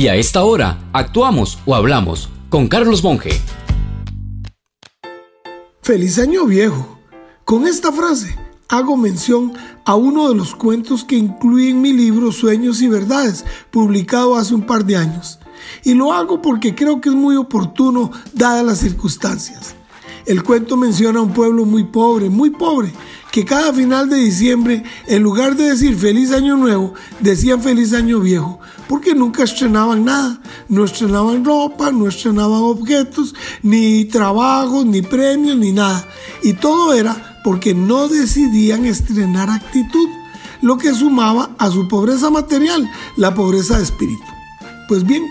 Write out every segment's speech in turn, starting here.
Y a esta hora, actuamos o hablamos con Carlos Monge. Feliz año viejo. Con esta frase hago mención a uno de los cuentos que incluí en mi libro Sueños y Verdades, publicado hace un par de años. Y lo hago porque creo que es muy oportuno dadas las circunstancias. El cuento menciona a un pueblo muy pobre, muy pobre, que cada final de diciembre, en lugar de decir feliz año nuevo, decían feliz año viejo, porque nunca estrenaban nada. No estrenaban ropa, no estrenaban objetos, ni trabajos, ni premios, ni nada. Y todo era porque no decidían estrenar actitud, lo que sumaba a su pobreza material, la pobreza de espíritu. Pues bien,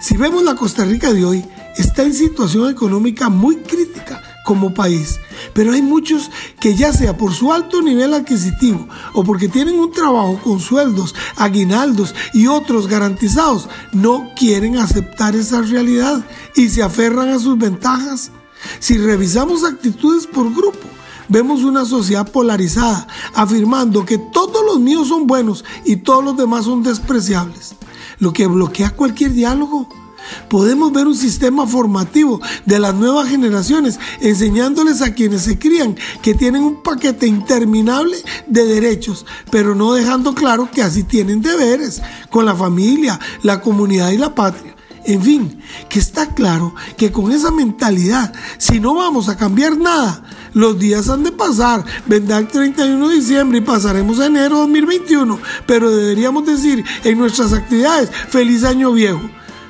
si vemos la Costa Rica de hoy, está en situación económica muy crítica como país, pero hay muchos que ya sea por su alto nivel adquisitivo o porque tienen un trabajo con sueldos, aguinaldos y otros garantizados, no quieren aceptar esa realidad y se aferran a sus ventajas. Si revisamos actitudes por grupo, vemos una sociedad polarizada, afirmando que todos los míos son buenos y todos los demás son despreciables, lo que bloquea cualquier diálogo podemos ver un sistema formativo de las nuevas generaciones enseñándoles a quienes se crían que tienen un paquete interminable de derechos, pero no dejando claro que así tienen deberes con la familia, la comunidad y la patria. En fin, que está claro que con esa mentalidad, si no vamos a cambiar nada, los días han de pasar, vendrá el 31 de diciembre y pasaremos a enero 2021, pero deberíamos decir en nuestras actividades, feliz año viejo